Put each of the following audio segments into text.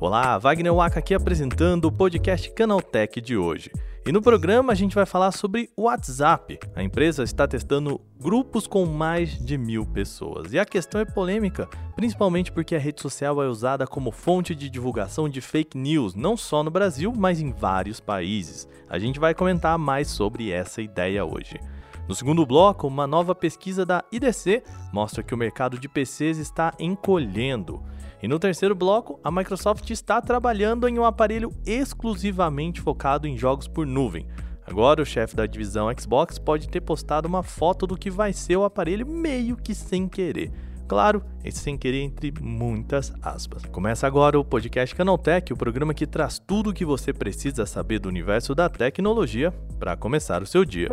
Olá, Wagner Waka aqui apresentando o podcast Canaltech de hoje. E no programa a gente vai falar sobre o WhatsApp. A empresa está testando grupos com mais de mil pessoas. E a questão é polêmica, principalmente porque a rede social é usada como fonte de divulgação de fake news, não só no Brasil, mas em vários países. A gente vai comentar mais sobre essa ideia hoje. No segundo bloco, uma nova pesquisa da IDC mostra que o mercado de PCs está encolhendo. E no terceiro bloco, a Microsoft está trabalhando em um aparelho exclusivamente focado em jogos por nuvem. Agora, o chefe da divisão Xbox pode ter postado uma foto do que vai ser o aparelho meio que sem querer. Claro, esse sem querer entre muitas aspas. Começa agora o podcast Canaltech, o programa que traz tudo o que você precisa saber do universo da tecnologia para começar o seu dia.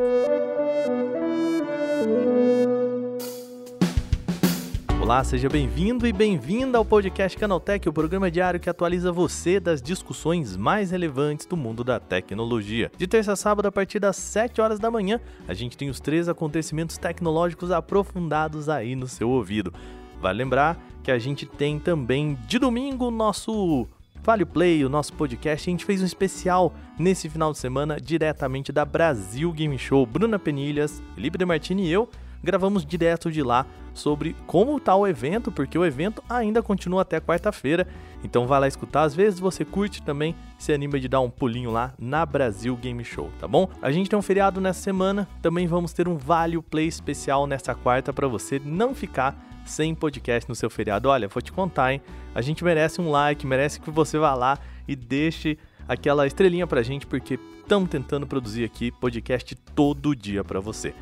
Olá, seja bem-vindo e bem-vinda ao podcast Canaltech, o programa diário que atualiza você das discussões mais relevantes do mundo da tecnologia. De terça a sábado, a partir das 7 horas da manhã, a gente tem os três acontecimentos tecnológicos aprofundados aí no seu ouvido. Vale lembrar que a gente tem também de domingo o nosso Vale Play, o nosso podcast, a gente fez um especial nesse final de semana diretamente da Brasil Game Show. Bruna Penilhas, Felipe De Martini e eu gravamos direto de lá sobre como está o evento, porque o evento ainda continua até quarta-feira. Então vai lá escutar. Às vezes você curte também, se anima de dar um pulinho lá na Brasil Game Show, tá bom? A gente tem um feriado nessa semana, também vamos ter um Vale Play especial nessa quarta para você não ficar sem podcast no seu feriado. Olha, vou te contar, hein? A gente merece um like, merece que você vá lá e deixe aquela estrelinha pra gente, porque estamos tentando produzir aqui podcast todo dia para você.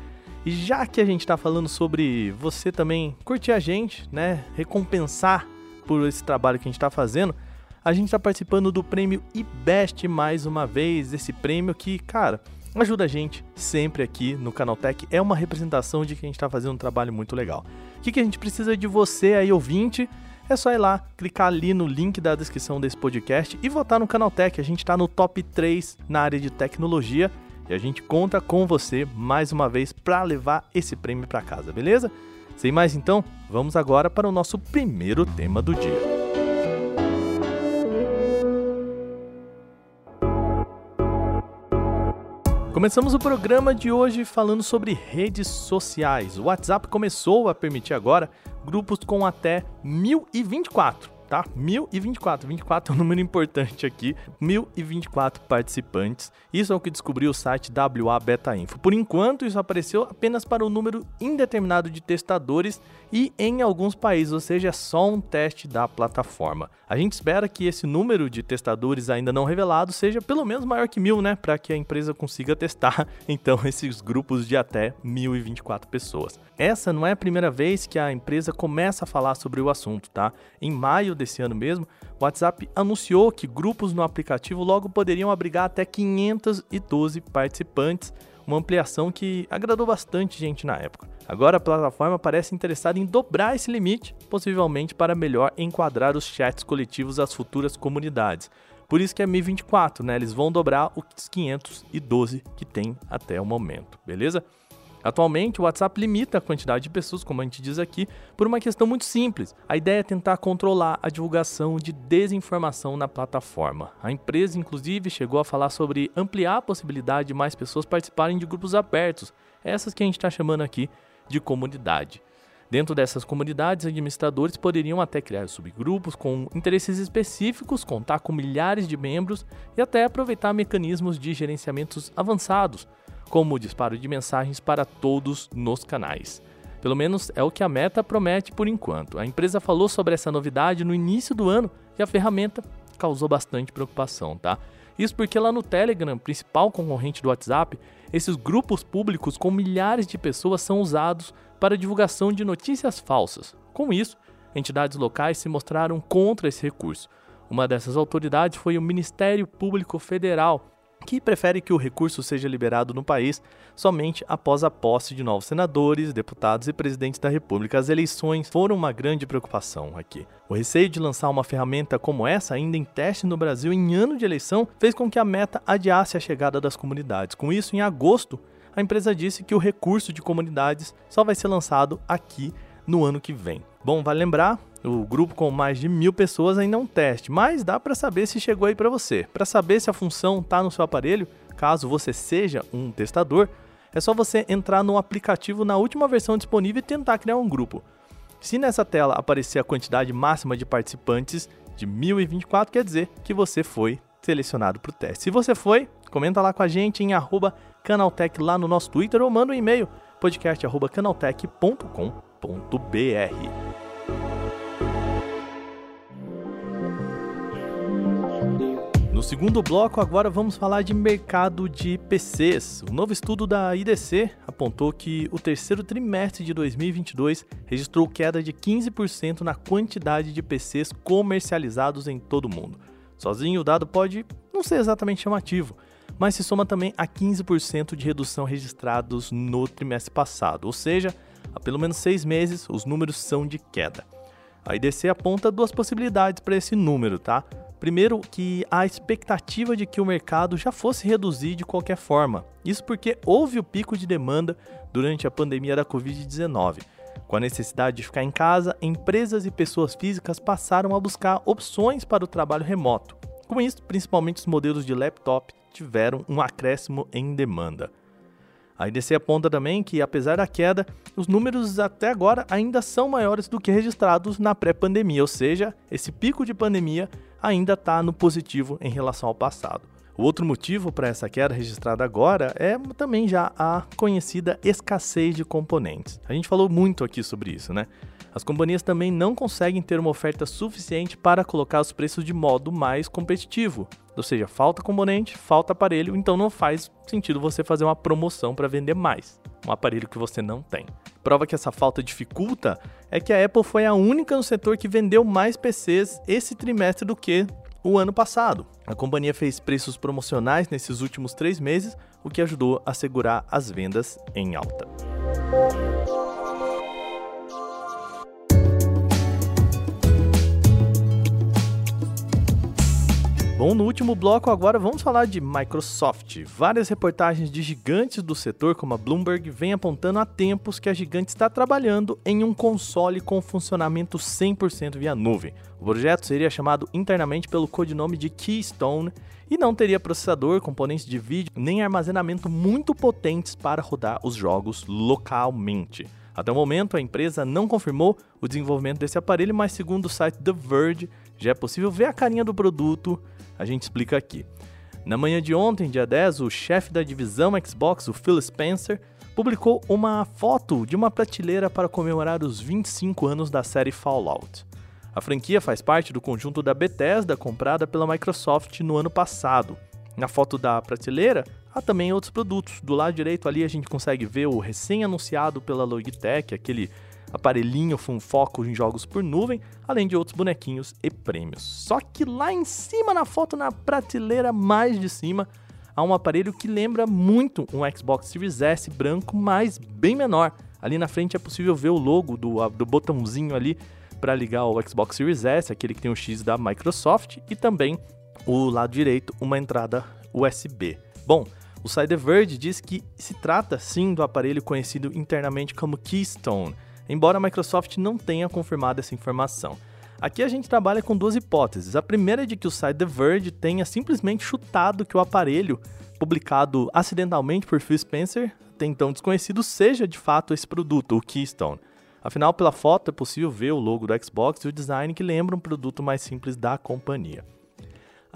E já que a gente está falando sobre você também curtir a gente, né, recompensar por esse trabalho que a gente está fazendo, a gente está participando do prêmio IBEST mais uma vez, esse prêmio que, cara, ajuda a gente sempre aqui no Canaltech, é uma representação de que a gente está fazendo um trabalho muito legal. O que, que a gente precisa de você aí, ouvinte? É só ir lá, clicar ali no link da descrição desse podcast e votar no Canaltech. A gente está no top 3 na área de tecnologia e a gente conta com você mais uma vez para levar esse prêmio para casa, beleza? Sem mais então, vamos agora para o nosso primeiro tema do dia. Começamos o programa de hoje falando sobre redes sociais. O WhatsApp começou a permitir agora grupos com até 1024 tá? 1024. 24 é um número importante aqui. 1024 participantes. Isso é o que descobriu o site WA Beta Info. Por enquanto, isso apareceu apenas para um número indeterminado de testadores e em alguns países, ou seja, é só um teste da plataforma. A gente espera que esse número de testadores ainda não revelado seja pelo menos maior que mil, né? Para que a empresa consiga testar então esses grupos de até 1024 pessoas. Essa não é a primeira vez que a empresa começa a falar sobre o assunto, tá? Em maio desse ano mesmo, o WhatsApp anunciou que grupos no aplicativo logo poderiam abrigar até 512 participantes, uma ampliação que agradou bastante gente na época. Agora a plataforma parece interessada em dobrar esse limite, possivelmente para melhor enquadrar os chats coletivos às futuras comunidades. Por isso que é 1024, né? Eles vão dobrar os 512 que tem até o momento, beleza? Atualmente, o WhatsApp limita a quantidade de pessoas, como a gente diz aqui, por uma questão muito simples. A ideia é tentar controlar a divulgação de desinformação na plataforma. A empresa, inclusive, chegou a falar sobre ampliar a possibilidade de mais pessoas participarem de grupos abertos, essas que a gente está chamando aqui de comunidade. Dentro dessas comunidades, administradores poderiam até criar subgrupos com interesses específicos, contar com milhares de membros e até aproveitar mecanismos de gerenciamentos avançados, como o disparo de mensagens para todos nos canais. Pelo menos é o que a Meta promete por enquanto. A empresa falou sobre essa novidade no início do ano e a ferramenta causou bastante preocupação, tá? Isso porque lá no Telegram, principal concorrente do WhatsApp, esses grupos públicos com milhares de pessoas são usados para divulgação de notícias falsas. Com isso, entidades locais se mostraram contra esse recurso. Uma dessas autoridades foi o Ministério Público Federal, que prefere que o recurso seja liberado no país somente após a posse de novos senadores, deputados e presidentes da República. As eleições foram uma grande preocupação aqui. O receio de lançar uma ferramenta como essa, ainda em teste no Brasil em ano de eleição, fez com que a meta adiasse a chegada das comunidades. Com isso, em agosto, a empresa disse que o recurso de comunidades só vai ser lançado aqui no ano que vem. Bom, vale lembrar, o grupo com mais de mil pessoas ainda é um teste, mas dá para saber se chegou aí para você. Para saber se a função está no seu aparelho, caso você seja um testador, é só você entrar no aplicativo na última versão disponível e tentar criar um grupo. Se nessa tela aparecer a quantidade máxima de participantes de 1024, quer dizer que você foi selecionado para o teste. Se você foi, comenta lá com a gente em canaltech lá no nosso Twitter ou manda um e-mail podcast@canaltech.com.br. No segundo bloco, agora vamos falar de mercado de PCs. O novo estudo da IDC apontou que o terceiro trimestre de 2022 registrou queda de 15% na quantidade de PCs comercializados em todo o mundo. Sozinho, o dado pode não ser exatamente chamativo, mas se soma também a 15% de redução registrados no trimestre passado, ou seja, há pelo menos seis meses os números são de queda. A IDC aponta duas possibilidades para esse número, tá? Primeiro, que a expectativa de que o mercado já fosse reduzir de qualquer forma. Isso porque houve o pico de demanda durante a pandemia da Covid-19. Com a necessidade de ficar em casa, empresas e pessoas físicas passaram a buscar opções para o trabalho remoto. Com isso, principalmente os modelos de laptop tiveram um acréscimo em demanda. A IDC aponta também que, apesar da queda, os números até agora ainda são maiores do que registrados na pré-pandemia, ou seja, esse pico de pandemia ainda está no positivo em relação ao passado. O outro motivo para essa queda registrada agora é também já a conhecida escassez de componentes. A gente falou muito aqui sobre isso, né? As companhias também não conseguem ter uma oferta suficiente para colocar os preços de modo mais competitivo. Ou seja, falta componente, falta aparelho, então não faz sentido você fazer uma promoção para vender mais um aparelho que você não tem. Prova que essa falta dificulta é que a Apple foi a única no setor que vendeu mais PCs esse trimestre do que o ano passado. A companhia fez preços promocionais nesses últimos três meses, o que ajudou a segurar as vendas em alta. Bom, no último bloco agora vamos falar de Microsoft. Várias reportagens de gigantes do setor, como a Bloomberg, vêm apontando há tempos que a gigante está trabalhando em um console com funcionamento 100% via nuvem. O projeto seria chamado internamente pelo codinome de Keystone e não teria processador, componentes de vídeo nem armazenamento muito potentes para rodar os jogos localmente. Até o momento, a empresa não confirmou o desenvolvimento desse aparelho, mas segundo o site The Verge, já é possível ver a carinha do produto a gente explica aqui. Na manhã de ontem, dia 10, o chefe da divisão Xbox, o Phil Spencer, publicou uma foto de uma prateleira para comemorar os 25 anos da série Fallout. A franquia faz parte do conjunto da Bethesda comprada pela Microsoft no ano passado. Na foto da prateleira, há também outros produtos. Do lado direito ali a gente consegue ver o recém-anunciado pela Logitech, aquele aparelhinho com foco em jogos por nuvem, além de outros bonequinhos e prêmios. Só que lá em cima na foto, na prateleira mais de cima, há um aparelho que lembra muito um Xbox Series S branco, mas bem menor. Ali na frente é possível ver o logo do, do botãozinho ali para ligar o Xbox Series S, aquele que tem o X da Microsoft, e também o lado direito, uma entrada USB. Bom, o Side Verge diz que se trata sim do aparelho conhecido internamente como Keystone, embora a Microsoft não tenha confirmado essa informação. Aqui a gente trabalha com duas hipóteses. A primeira é de que o site The Verge tenha simplesmente chutado que o aparelho, publicado acidentalmente por Phil Spencer, até então desconhecido, seja de fato esse produto, o Keystone. Afinal, pela foto é possível ver o logo do Xbox e o design que lembra um produto mais simples da companhia.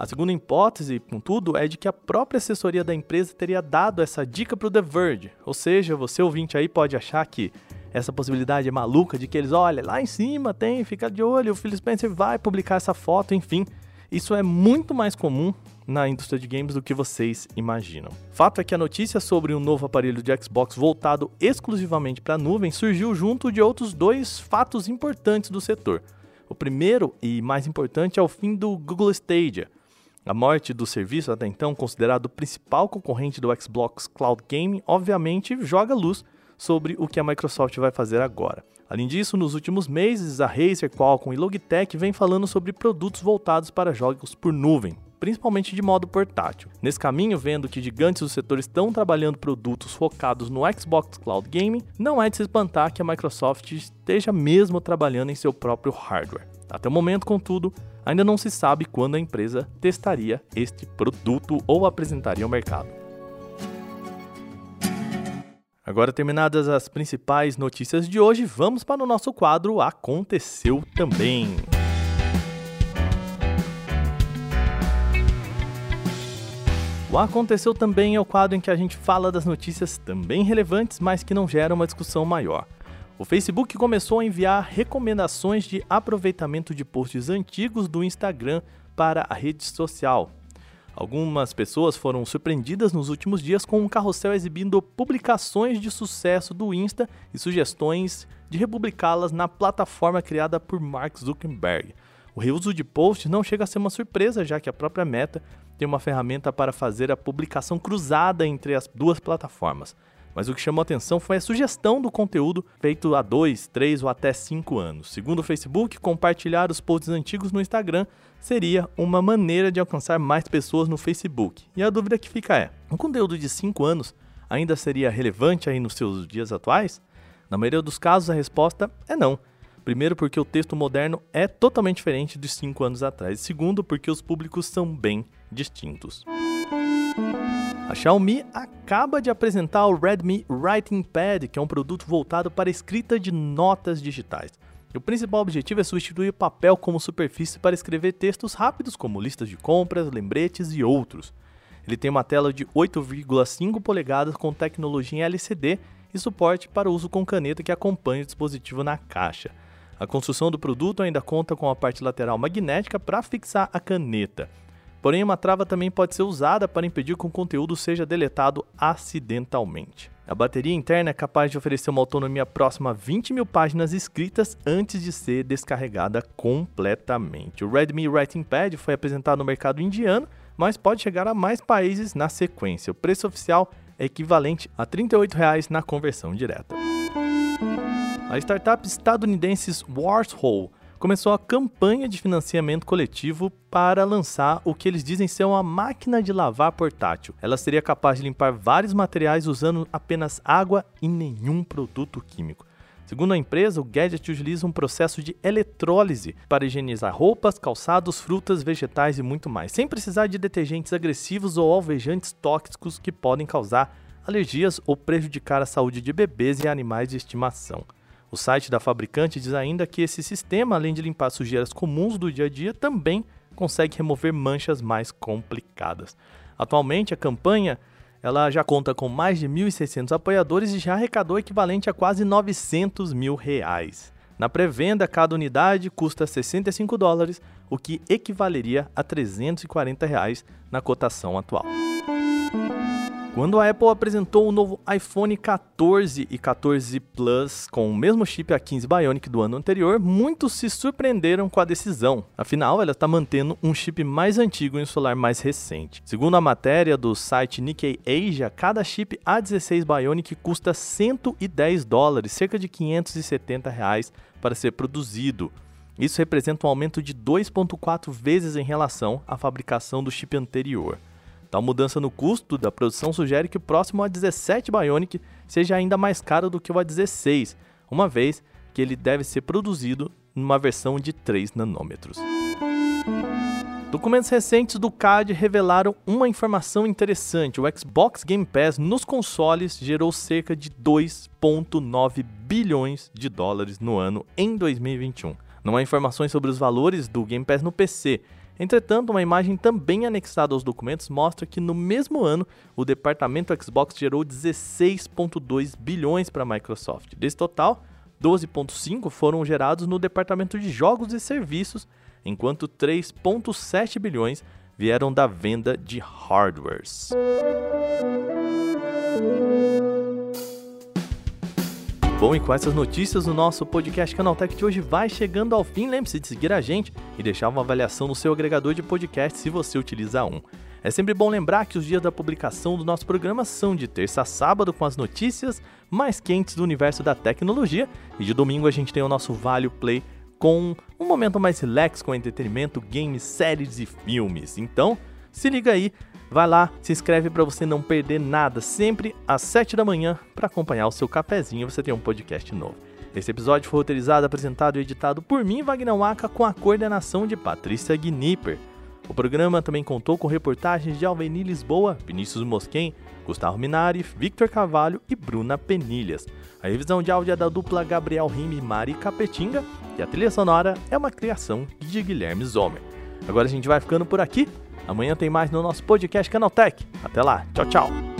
A segunda hipótese, contudo, é de que a própria assessoria da empresa teria dado essa dica para o The Verge, ou seja, você ouvinte aí pode achar que essa possibilidade maluca de que eles, olha, lá em cima tem, fica de olho, o Phil Spencer vai publicar essa foto, enfim. Isso é muito mais comum na indústria de games do que vocês imaginam. Fato é que a notícia sobre um novo aparelho de Xbox voltado exclusivamente para a nuvem surgiu junto de outros dois fatos importantes do setor. O primeiro e mais importante é o fim do Google Stadia. A morte do serviço, até então considerado o principal concorrente do Xbox Cloud Gaming, obviamente joga luz sobre o que a Microsoft vai fazer agora. Além disso, nos últimos meses, a Razer, Qualcomm e Logitech vêm falando sobre produtos voltados para jogos por nuvem, principalmente de modo portátil. Nesse caminho, vendo que gigantes do setor estão trabalhando produtos focados no Xbox Cloud Gaming, não é de se espantar que a Microsoft esteja mesmo trabalhando em seu próprio hardware. Até o momento, contudo, ainda não se sabe quando a empresa testaria este produto ou apresentaria ao mercado. Agora terminadas as principais notícias de hoje, vamos para o nosso quadro Aconteceu Também. O Aconteceu Também é o quadro em que a gente fala das notícias também relevantes, mas que não geram uma discussão maior. O Facebook começou a enviar recomendações de aproveitamento de posts antigos do Instagram para a rede social. Algumas pessoas foram surpreendidas nos últimos dias com um carrossel exibindo publicações de sucesso do Insta e sugestões de republicá-las na plataforma criada por Mark Zuckerberg. O reuso de posts não chega a ser uma surpresa, já que a própria Meta tem uma ferramenta para fazer a publicação cruzada entre as duas plataformas. Mas o que chamou atenção foi a sugestão do conteúdo feito há 2, 3 ou até 5 anos. Segundo o Facebook, compartilhar os posts antigos no Instagram seria uma maneira de alcançar mais pessoas no Facebook. E a dúvida que fica é: um conteúdo de 5 anos ainda seria relevante aí nos seus dias atuais? Na maioria dos casos, a resposta é não. Primeiro, porque o texto moderno é totalmente diferente dos 5 anos atrás. Segundo, porque os públicos são bem distintos. A Xiaomi acaba de apresentar o Redmi Writing Pad, que é um produto voltado para a escrita de notas digitais. o principal objetivo é substituir o papel como superfície para escrever textos rápidos, como listas de compras, lembretes e outros. Ele tem uma tela de 8,5 polegadas com tecnologia LCD e suporte para uso com caneta que acompanha o dispositivo na caixa. A construção do produto ainda conta com a parte lateral magnética para fixar a caneta. Porém, uma trava também pode ser usada para impedir que o conteúdo seja deletado acidentalmente. A bateria interna é capaz de oferecer uma autonomia próxima a 20 mil páginas escritas antes de ser descarregada completamente. O Redmi Writing Pad foi apresentado no mercado indiano, mas pode chegar a mais países na sequência. O preço oficial é equivalente a R$ 38,00 na conversão direta. A startup estadunidense Warshol começou a campanha de financiamento coletivo para lançar o que eles dizem ser uma máquina de lavar portátil. Ela seria capaz de limpar vários materiais usando apenas água e nenhum produto químico. Segundo a empresa, o gadget utiliza um processo de eletrólise para higienizar roupas, calçados, frutas, vegetais e muito mais, sem precisar de detergentes agressivos ou alvejantes tóxicos que podem causar alergias ou prejudicar a saúde de bebês e animais de estimação. O site da fabricante diz ainda que esse sistema, além de limpar sujeiras comuns do dia a dia, também consegue remover manchas mais complicadas. Atualmente, a campanha ela já conta com mais de 1.600 apoiadores e já arrecadou equivalente a quase 900 mil reais. Na pré-venda, cada unidade custa 65 dólares, o que equivaleria a 340 reais na cotação atual. Quando a Apple apresentou o novo iPhone 14 e 14 Plus com o mesmo chip A15 Bionic do ano anterior, muitos se surpreenderam com a decisão. Afinal, ela está mantendo um chip mais antigo em um celular mais recente. Segundo a matéria do site Nikkei Asia, cada chip A16 Bionic custa 110 dólares, cerca de 570 reais, para ser produzido. Isso representa um aumento de 2,4 vezes em relação à fabricação do chip anterior. Tal mudança no custo da produção sugere que o próximo A17 Bionic seja ainda mais caro do que o A16, uma vez que ele deve ser produzido numa versão de 3 nanômetros. Documentos recentes do CAD revelaram uma informação interessante. O Xbox Game Pass nos consoles gerou cerca de 2,9 bilhões de dólares no ano em 2021. Não há informações sobre os valores do Game Pass no PC, Entretanto, uma imagem também anexada aos documentos mostra que no mesmo ano o departamento Xbox gerou 16,2 bilhões para a Microsoft. Desse total, 12,5 foram gerados no departamento de jogos e serviços, enquanto 3,7 bilhões vieram da venda de hardwares. Bom, e com essas notícias, o nosso podcast Canaltech de hoje vai chegando ao fim. Lembre-se de seguir a gente e deixar uma avaliação no seu agregador de podcast se você utiliza um. É sempre bom lembrar que os dias da publicação do nosso programa são de terça a sábado com as notícias mais quentes do universo da tecnologia e de domingo a gente tem o nosso Vale Play com um momento mais relax com entretenimento, games, séries e filmes. Então, Se liga aí, vai lá, se inscreve para você não perder nada, sempre às 7 da manhã para acompanhar o seu cafezinho, você tem um podcast novo. Esse episódio foi roteirizado, apresentado e editado por mim, Wagner Waka, com a coordenação de Patrícia Gnipper. O programa também contou com reportagens de Alveni Lisboa, Vinícius Mosquen, Gustavo Minari, Victor Carvalho e Bruna Penilhas. A revisão de áudio é da dupla Gabriel Rime e Mari Capetinga e a trilha sonora é uma criação de Guilherme Zomer. Agora a gente vai ficando por aqui. Amanhã tem mais no nosso podcast Canaltech. Até lá, tchau, tchau.